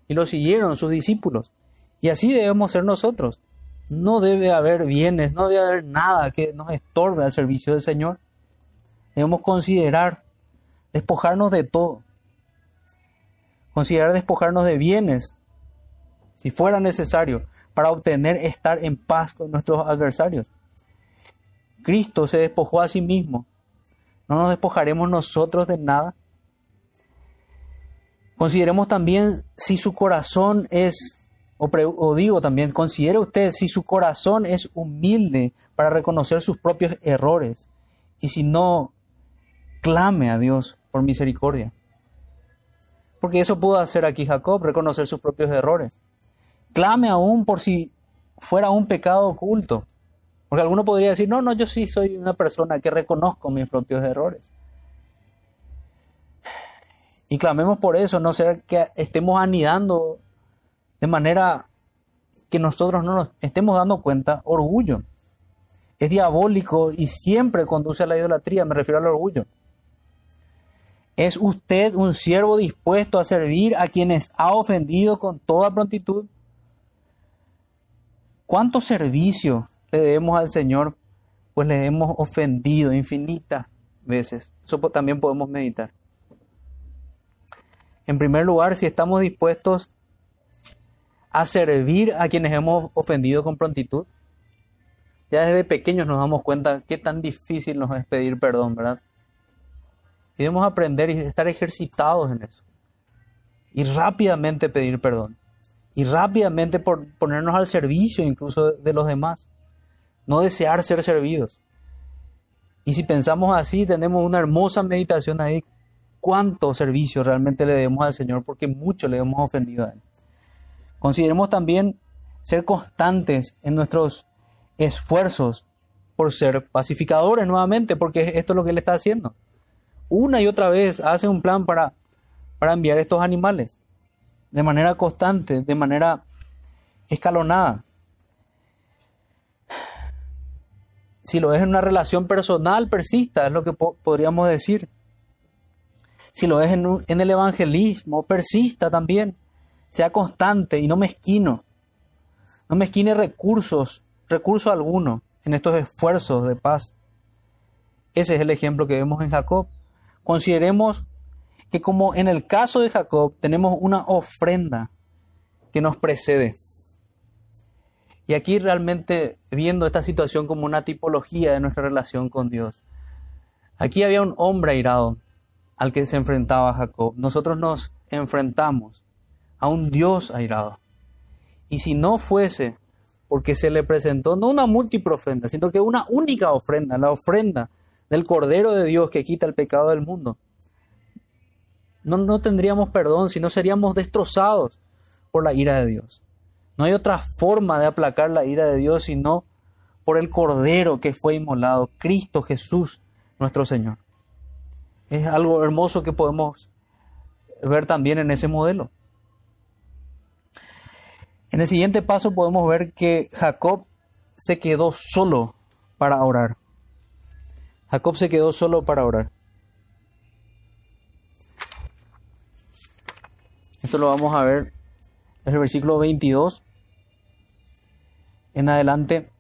y lo siguieron sus discípulos. Y así debemos ser nosotros. No debe haber bienes, no debe haber nada que nos estorbe al servicio del Señor. Debemos considerar despojarnos de todo. Considerar despojarnos de bienes, si fuera necesario, para obtener estar en paz con nuestros adversarios. Cristo se despojó a sí mismo. ¿No nos despojaremos nosotros de nada? Consideremos también si su corazón es, o, digo también, considere usted si su corazón es humilde para reconocer sus propios errores y si no, clame a Dios por misericordia. Porque eso pudo hacer aquí Jacob, reconocer sus propios errores. Clame aún por si fuera un pecado oculto. Porque alguno podría decir, no, no, yo sí soy una persona que reconozco mis propios errores. Y clamemos por eso, no sea que estemos anidando de manera que nosotros no nos estemos dando cuenta orgullo. Es diabólico y siempre conduce a la idolatría, me refiero al orgullo. ¿Es usted un siervo dispuesto a servir a quienes ha ofendido con toda prontitud? ¿Cuánto servicio le debemos al Señor? Pues le hemos ofendido infinitas veces. Eso también podemos meditar. En primer lugar, si estamos dispuestos a servir a quienes hemos ofendido con prontitud, ya desde pequeños nos damos cuenta qué tan difícil nos es pedir perdón, ¿verdad? Y debemos aprender y estar ejercitados en eso. Y rápidamente pedir perdón. Y rápidamente por ponernos al servicio incluso de los demás. No desear ser servidos. Y si pensamos así, tenemos una hermosa meditación ahí. ¿Cuánto servicio realmente le debemos al Señor? Porque mucho le hemos ofendido a Él. Consideremos también ser constantes en nuestros esfuerzos por ser pacificadores nuevamente, porque esto es lo que Él está haciendo. Una y otra vez hace un plan para, para enviar estos animales, de manera constante, de manera escalonada. Si lo es en una relación personal, persista, es lo que podríamos decir. Si lo es en, en el evangelismo, persista también. Sea constante y no mezquino. No mezquine recursos, recurso alguno en estos esfuerzos de paz. Ese es el ejemplo que vemos en Jacob. Consideremos que como en el caso de Jacob tenemos una ofrenda que nos precede. Y aquí realmente viendo esta situación como una tipología de nuestra relación con Dios. Aquí había un hombre airado al que se enfrentaba Jacob. Nosotros nos enfrentamos a un Dios airado. Y si no fuese porque se le presentó no una múltiple ofrenda, sino que una única ofrenda, la ofrenda del Cordero de Dios que quita el pecado del mundo, no, no tendríamos perdón, sino seríamos destrozados por la ira de Dios. No hay otra forma de aplacar la ira de Dios sino por el Cordero que fue inmolado, Cristo Jesús, nuestro Señor. Es algo hermoso que podemos ver también en ese modelo. En el siguiente paso podemos ver que Jacob se quedó solo para orar. Jacob se quedó solo para orar. Esto lo vamos a ver desde el versículo 22 en adelante,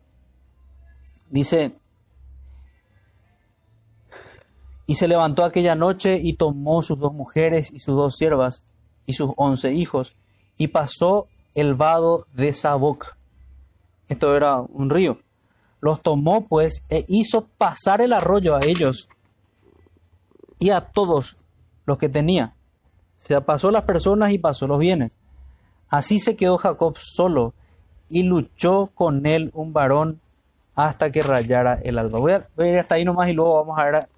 dice, y se levantó aquella noche y tomó sus dos mujeres y sus dos siervas y sus once hijos y pasó el vado de Saboc. Esto era un río. Los tomó pues e hizo pasar el arroyo a ellos y a todos los que tenía. Se pasó las personas y pasó los bienes. Así se quedó Jacob solo y luchó con él un varón hasta que rayara el alba. Voy a, ir hasta ahí nomás y luego vamos a ver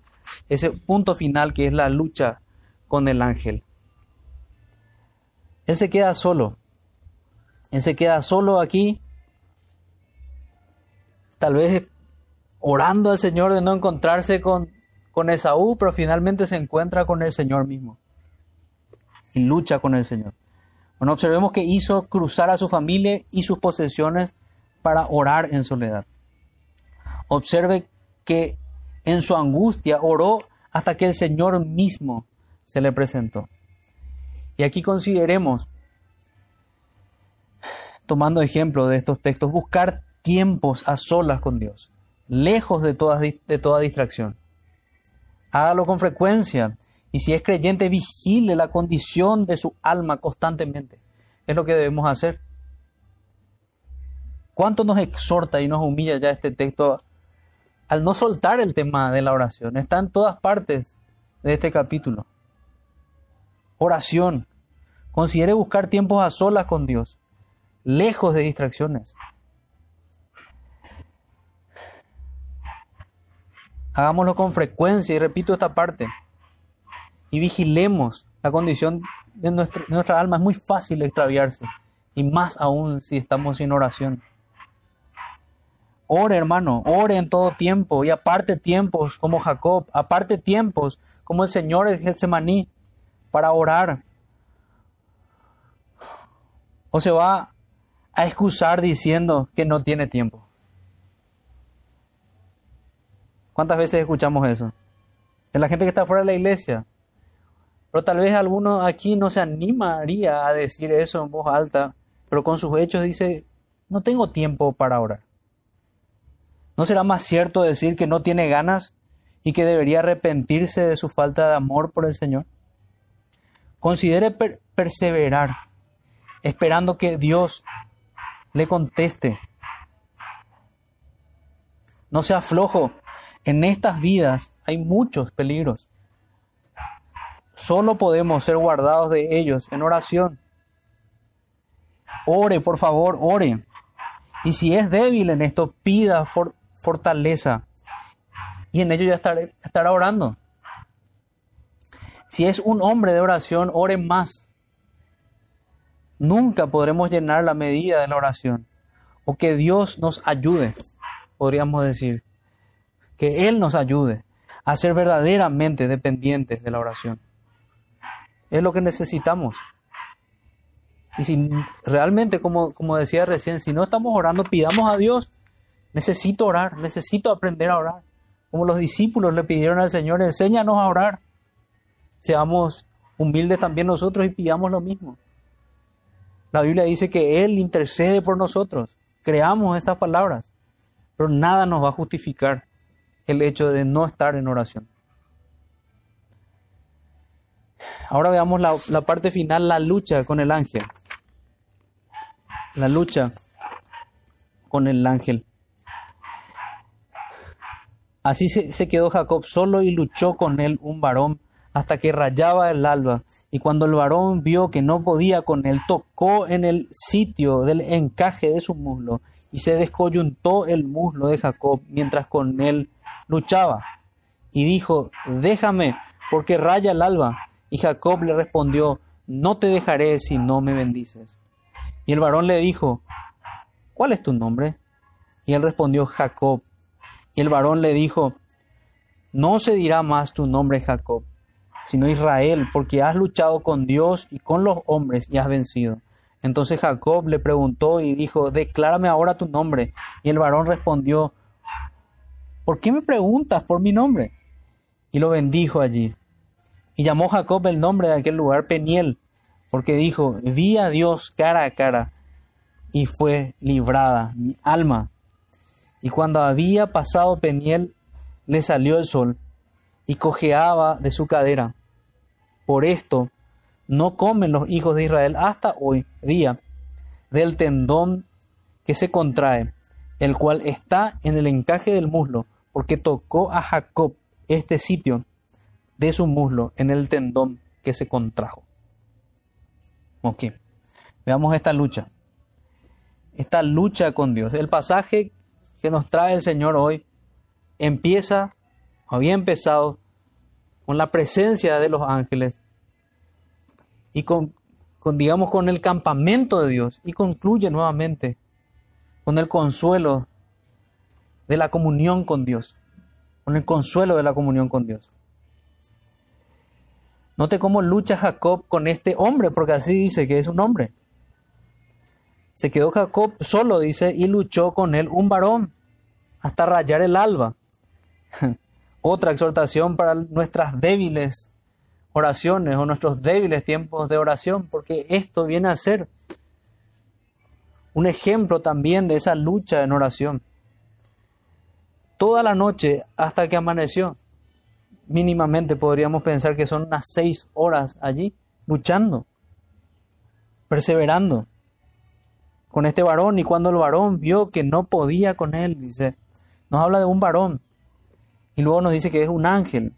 ese punto final que es la lucha con el ángel. Él se queda solo. Él se queda solo aquí, tal vez orando al Señor de no encontrarse con, con Esaú, pero finalmente se encuentra con el Señor mismo y lucha con el Señor. Bueno, observemos que hizo cruzar a su familia y sus posesiones para orar en soledad. Observe que en su angustia oró hasta que el Señor mismo se le presentó. Y aquí consideremos, tomando ejemplo de estos textos, buscar tiempos a solas con Dios, lejos de toda, de toda distracción. Hágalo con frecuencia y si es creyente, vigile la condición de su alma constantemente. Es lo que debemos hacer. ¿Cuánto nos exhorta y nos humilla ya este texto al no soltar el tema de la oración? Está en todas partes de este capítulo. Oración. Considere buscar tiempos a solas con Dios, lejos de distracciones. Hagámoslo con frecuencia y repito esta parte y vigilemos la condición de, nuestra alma. Es muy fácil extraviarse y más aún si estamos sin oración. Ore, hermano, ore en todo tiempo y aparte tiempos como Jacob, aparte tiempos como el Señor de Getsemaní para orar. O se va a excusar diciendo que no tiene tiempo. ¿Cuántas veces escuchamos eso? De la gente que está fuera de la iglesia Pero tal vez alguno aquí no se animaría a decir eso en voz alta, pero con sus hechos dice, no tengo tiempo para orar. ¿No será más cierto decir que no tiene ganas y que debería arrepentirse de su falta de amor por el Señor? Considere perseverar, esperando que Dios le conteste. No sea flojo. En estas vidas hay muchos peligros. Solo podemos ser guardados de ellos en oración. Ore, por favor, ore. Y si es débil en esto, pida fortaleza. Y en ello ya estará orando. Si es un hombre de oración, ore más. Nunca podremos llenar la medida de la oración. O que Dios nos ayude, podríamos decir. Que Él nos ayude a ser verdaderamente dependientes de la oración. Es lo que necesitamos. Y si realmente, como, como decía recién, si no estamos orando, pidamos a Dios. Necesito orar, necesito aprender a orar. Como los discípulos le pidieron al Señor, enséñanos a orar. Seamos humildes también nosotros y pidamos lo mismo. La Biblia dice que Él intercede por nosotros. Creamos estas palabras, pero nada nos va a justificar el hecho de no estar en oración. Ahora veamos la, parte final, la lucha con el ángel la lucha con el ángel. Así se, quedó Jacob solo y luchó con él un varón hasta que rayaba el alba. Y cuando el varón vio que no podía con él, tocó en el sitio del encaje de su muslo y se descoyuntó el muslo de Jacob mientras con él luchaba. Y dijo, déjame, porque raya el alba. Y Jacob le respondió, no te dejaré si no me bendices. Y el varón le dijo, ¿cuál es tu nombre? Y él respondió, Jacob. Y el varón le dijo, no se dirá más tu nombre Jacob, sino Israel, porque has luchado con Dios y con los hombres y has vencido. Entonces Jacob le preguntó y dijo, declárame ahora tu nombre. Y el varón respondió, ¿por qué me preguntas por mi nombre? Y lo bendijo allí. Y llamó Jacob el nombre de aquel lugar Peniel, porque dijo, vi a Dios cara a cara y fue librada mi alma. Y cuando había pasado Peniel, le salió el sol y cojeaba de su cadera. Por esto no comen los hijos de Israel hasta hoy día del tendón que se contrae, el cual está en el encaje del muslo, porque tocó a Jacob este sitio de su muslo en el tendón que se contrajo. Ok, veamos esta lucha. Esta lucha con Dios. El pasaje que nos trae el Señor hoy empieza, había empezado, con la presencia de los ángeles y con, digamos, con el campamento de Dios y concluye nuevamente con el consuelo de la comunión con Dios, con el consuelo de la comunión con Dios. Note cómo lucha Jacob con este hombre, porque así dice que es un hombre. Se quedó Jacob solo, dice, y luchó con él un varón hasta rayar el alba. Otra exhortación para nuestras débiles oraciones o nuestros débiles tiempos de oración, porque esto viene a ser un ejemplo también de esa lucha en oración. Toda la noche hasta que amaneció mínimamente podríamos pensar que son unas seis horas allí luchando, perseverando con este varón. Y cuando el varón vio que no podía con él, dice, nos habla de un varón. Y luego nos dice que es un ángel.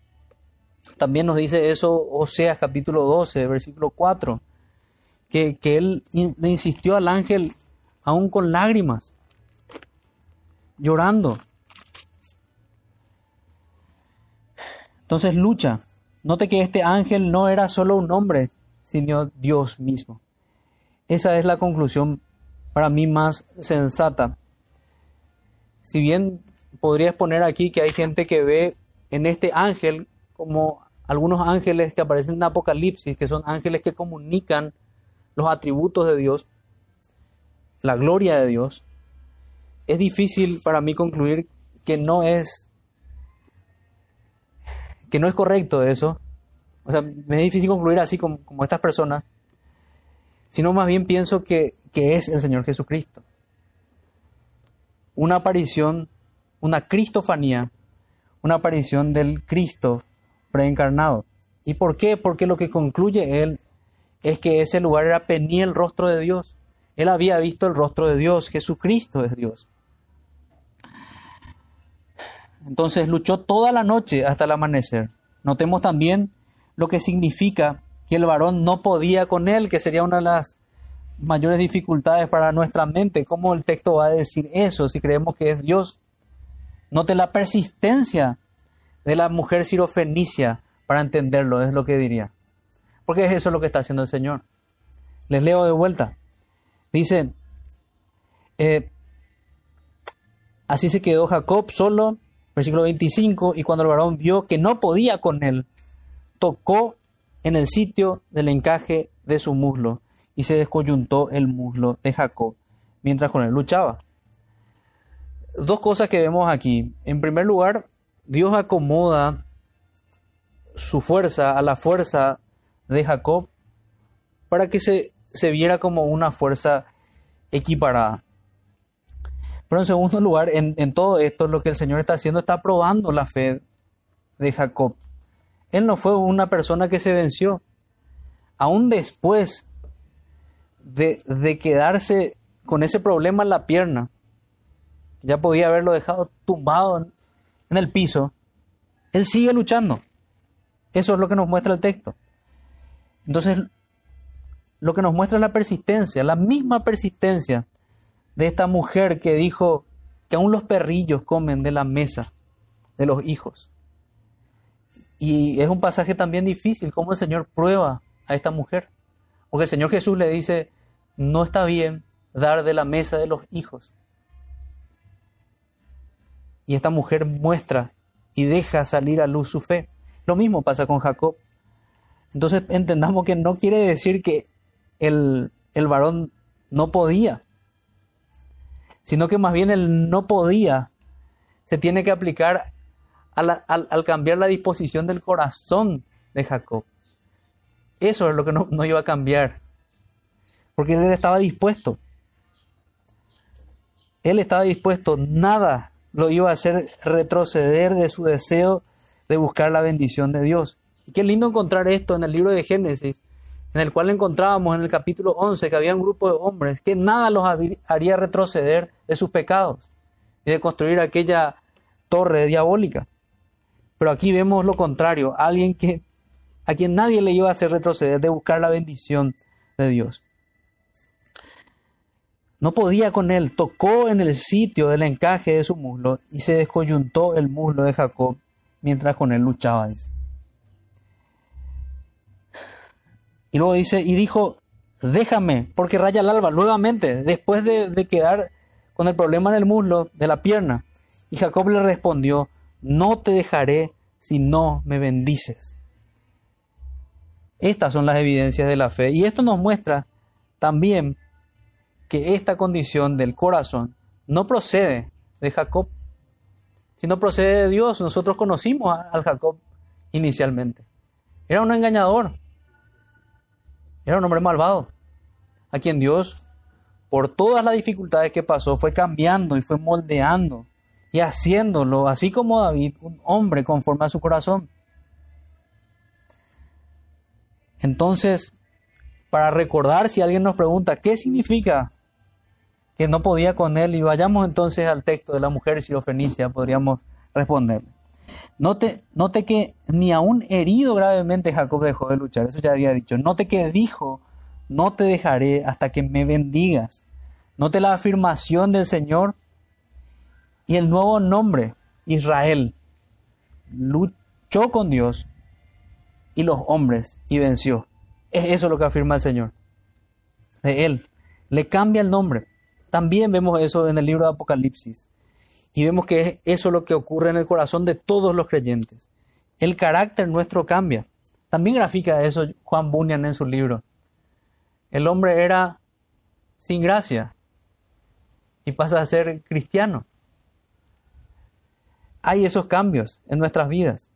También nos dice eso Oseas capítulo 12, versículo 4, que, que él le insistió al ángel aún con lágrimas, llorando, Entonces lucha. Note que este ángel no era solo un hombre, sino Dios mismo. Esa es la conclusión para mí más sensata. Si bien podría exponer aquí que hay gente que ve en este ángel como algunos ángeles que aparecen en Apocalipsis, que son ángeles que comunican los atributos de Dios, la gloria de Dios, es difícil para mí concluir que no es que no es correcto eso, o sea, me es difícil concluir así como, como estas personas, sino más bien pienso que, que es el Señor Jesucristo. Una aparición, una cristofanía, una aparición del Cristo preencarnado. ¿Y por qué? Porque lo que concluye él es que ese lugar era penía el rostro de Dios. Él había visto el rostro de Dios, Jesucristo es Dios. Entonces luchó toda la noche hasta el amanecer. Notemos también lo que significa que el varón no podía con él, que sería una de las mayores dificultades para nuestra mente. ¿Cómo el texto va a decir eso si creemos que es Dios? Note la persistencia de la mujer sirofenicia para entenderlo, es lo que diría. Porque es eso lo que está haciendo el Señor. Les leo de vuelta. Dice, eh, así se quedó Jacob solo, versículo 25, y cuando el varón vio que no podía con él, tocó en el sitio del encaje de su muslo y se descoyuntó el muslo de Jacob mientras con él luchaba. Dos cosas que vemos aquí. En primer lugar, Dios acomoda su fuerza a la fuerza de Jacob para que se, se viera como una fuerza equiparada. Pero en segundo lugar, en, en, todo esto lo que el Señor está haciendo está probando la fe de Jacob. Él no fue una persona que se venció. Aún después de, de quedarse con ese problema en la pierna, ya podía haberlo dejado tumbado en el piso, él sigue luchando. Eso es lo que nos muestra el texto. Entonces, lo que nos muestra es la persistencia, la misma persistencia de esta mujer que dijo que aún los perrillos comen de la mesa de los hijos. Y es un pasaje también difícil, cómo el Señor prueba a esta mujer. Porque el Señor Jesús le dice, no está bien dar de la mesa de los hijos. Y esta mujer muestra y deja salir a luz su fe. Lo mismo pasa con Jacob. Entonces entendamos que no quiere decir que el, el varón no podía, sino que más bien el no podía se tiene que aplicar al, al, cambiar la disposición del corazón de Jacob. Eso es lo que no, no iba a cambiar, porque él estaba dispuesto. Él estaba dispuesto, nada lo iba a hacer retroceder de su deseo de buscar la bendición de Dios. Y qué lindo encontrar esto en el libro de Génesis, en el cual encontrábamos en el capítulo 11 que había un grupo de hombres que nada los haría retroceder de sus pecados y de construir aquella torre diabólica. Pero aquí vemos lo contrario, alguien que a quien nadie le iba a hacer retroceder de buscar la bendición de Dios. No podía con él, tocó en el sitio del encaje de su muslo y se descoyuntó el muslo de Jacob mientras con él luchaba. Y luego dice, y dijo, déjame, porque raya el alba nuevamente, después de, de quedar con el problema en el muslo de la pierna. Y Jacob le respondió, no te dejaré si no me bendices. Estas son las evidencias de la fe. Y esto nos muestra también que esta condición del corazón no procede de Jacob, sino procede de Dios. Nosotros conocimos al Jacob inicialmente. Era un engañador. Era un hombre malvado, a quien Dios, por todas las dificultades que pasó, fue cambiando y fue moldeando y haciéndolo, así como David, un hombre conforme a su corazón. Entonces, para recordar si alguien nos pregunta qué significa que no podía con él, y vayamos entonces al texto de la mujer sirofenicia, podríamos responderle. Note, note que ni aún herido gravemente Jacob dejó de luchar, eso ya había dicho. Note que dijo, no te dejaré hasta que me bendigas. Note la afirmación del Señor y el nuevo nombre, Israel. Luchó con Dios y los hombres y venció. Es eso lo que afirma el Señor. De él. Le cambia el nombre. También vemos eso en el libro de Apocalipsis. Y vemos que es eso lo que ocurre en el corazón de todos los creyentes. El carácter nuestro cambia. También grafica eso Juan Bunyan en su libro. El hombre era sin gracia y pasa a ser cristiano. Hay esos cambios en nuestras vidas.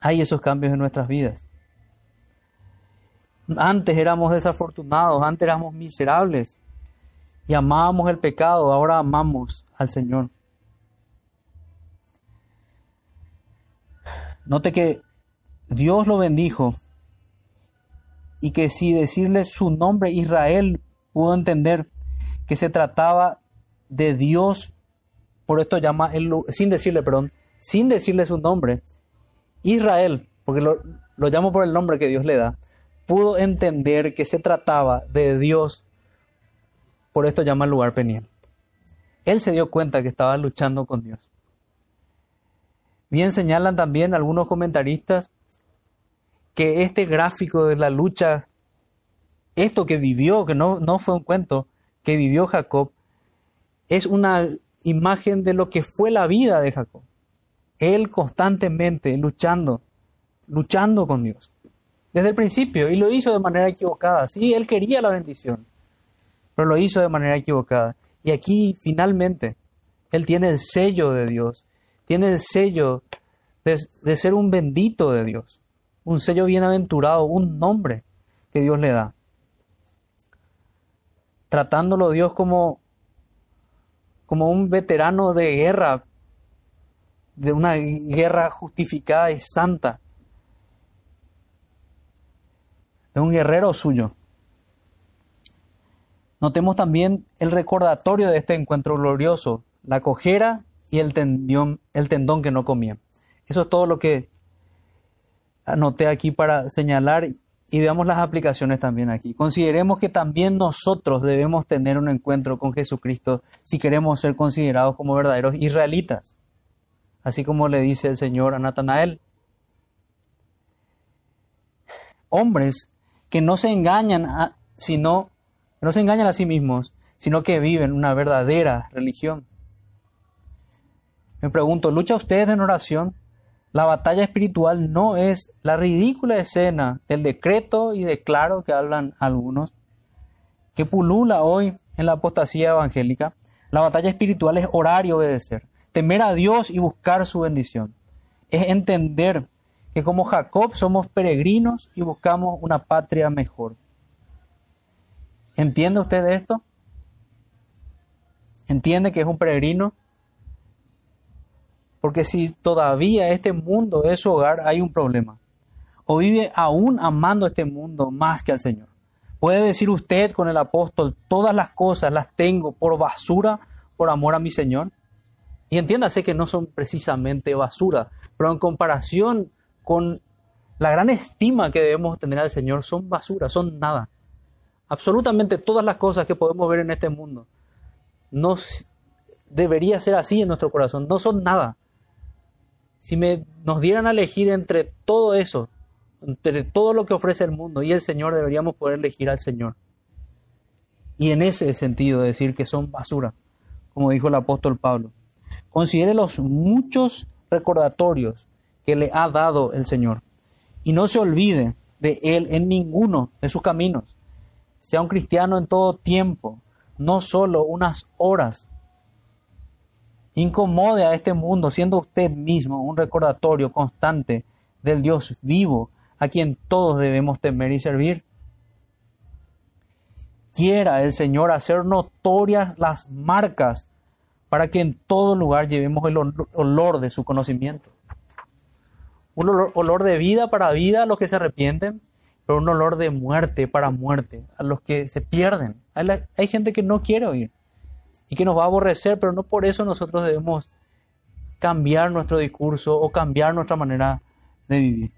hay esos cambios en nuestras vidas. Antes éramos desafortunados, antes éramos miserables y amábamos el pecado, ahora amamos al Señor. Note que Dios lo bendijo y que si decirle su nombre Israel pudo entender que se trataba de Dios, por esto llama, sin decirle, perdón, sin decirle su nombre, Israel, porque lo, lo llamo por el nombre que Dios le da, pudo entender que se trataba de Dios, por esto llama el lugar Peniel. Él se dio cuenta que estaba luchando con Dios. Bien señalan también algunos comentaristas que este gráfico de la lucha, esto que vivió, que no, no fue un cuento, que vivió Jacob, es una imagen de lo que fue la vida de Jacob. Él constantemente luchando, luchando con Dios. Desde el principio, y lo hizo de manera equivocada. Sí, él quería la bendición, pero lo hizo de manera equivocada. Y aquí, finalmente, él tiene el sello de Dios, tiene el sello de, ser un bendito de Dios un sello bienaventurado, un nombre que Dios le da. Tratándolo Dios como, como un veterano de guerra, de una guerra justificada y santa, de un guerrero suyo. Notemos también el recordatorio de este encuentro glorioso, la cojera y el tendón, el tendón que no comía. Eso es todo lo que anoté aquí para señalar y veamos las aplicaciones también aquí. Consideremos que también nosotros debemos tener un encuentro con Jesucristo si queremos ser considerados como verdaderos israelitas, así como le dice el Señor a Natanael. Hombres que no se engañan a, sino no se engañan a sí mismos, sino que viven una verdadera religión. Me pregunto, ¿lucha usted en oración? La batalla espiritual no es la ridícula escena del decreto y declaro que hablan algunos, que pulula hoy en la apostasía evangélica. La batalla espiritual es orar y obedecer, temer a Dios y buscar su bendición. Es entender que como Jacob somos peregrinos y buscamos una patria mejor. ¿Entiende usted esto? ¿Entiende que es un peregrino? Porque si todavía este mundo es su hogar, hay un problema. O vive aún amando este mundo más que al Señor. Puede decir usted con el apóstol, todas las cosas las tengo por basura por amor a mi Señor. Y entiéndase que no son precisamente basura, pero en comparación con la gran estima que debemos tener al Señor, son basura, son nada. Absolutamente todas las cosas que podemos ver en este mundo no debería ser así en nuestro corazón, no son nada si me, nos dieran a elegir entre todo eso, entre todo lo que ofrece el mundo y el Señor, deberíamos poder elegir al Señor. Y en ese sentido decir que son basura, como dijo el apóstol Pablo. Considere los muchos recordatorios que le ha dado el Señor y no se olvide de Él en ninguno de sus caminos. Sea un cristiano en todo tiempo, no solo unas horas Incomode a este mundo siendo usted mismo un recordatorio constante del Dios vivo a quien todos debemos temer y servir. Quiera el Señor hacer notorias las marcas para que en todo lugar llevemos el olor de su conocimiento. Un olor, de vida para vida a los que se arrepienten, pero un olor de muerte para muerte a los que se pierden. hay gente que no quiere oír y que nos va a aborrecer, pero no por eso nosotros debemos cambiar nuestro discurso o cambiar nuestra manera de vivir.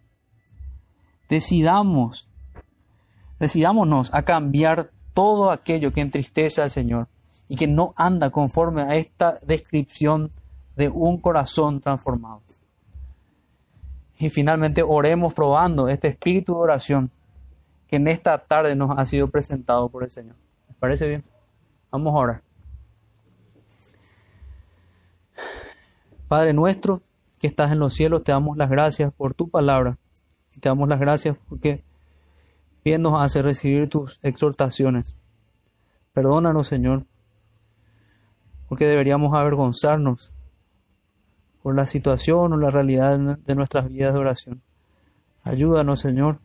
Decidamos, decidámonos a cambiar todo aquello que entristece al Señor y que no anda conforme a esta descripción de un corazón transformado. Y finalmente oremos probando este espíritu de oración que en esta tarde nos ha sido presentado por el Señor. ¿Les parece bien? Vamos a orar. Padre nuestro que estás en los cielos, te damos las gracias por tu palabra y te damos las gracias porque bien nos hace recibir tus exhortaciones. Perdónanos, Señor, porque deberíamos avergonzarnos por la situación o la realidad de nuestras vidas de oración. Ayúdanos, Señor,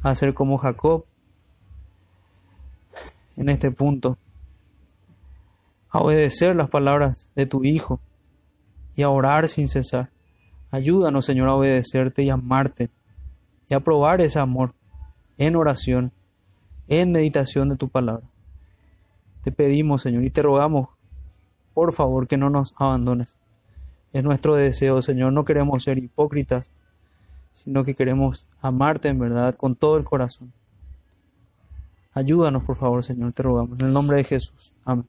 a ser como Jacob en este punto, a obedecer las palabras de tu Hijo y a orar sin cesar. Ayúdanos, Señor, a obedecerte y amarte y a probar ese amor en oración, en meditación de tu palabra. Te pedimos, Señor, y te rogamos, por favor, que no nos abandones. Es nuestro deseo, Señor, no queremos ser hipócritas, sino que queremos amarte en verdad con todo el corazón. Ayúdanos, por favor, Señor, te rogamos. En el nombre de Jesús. Amén.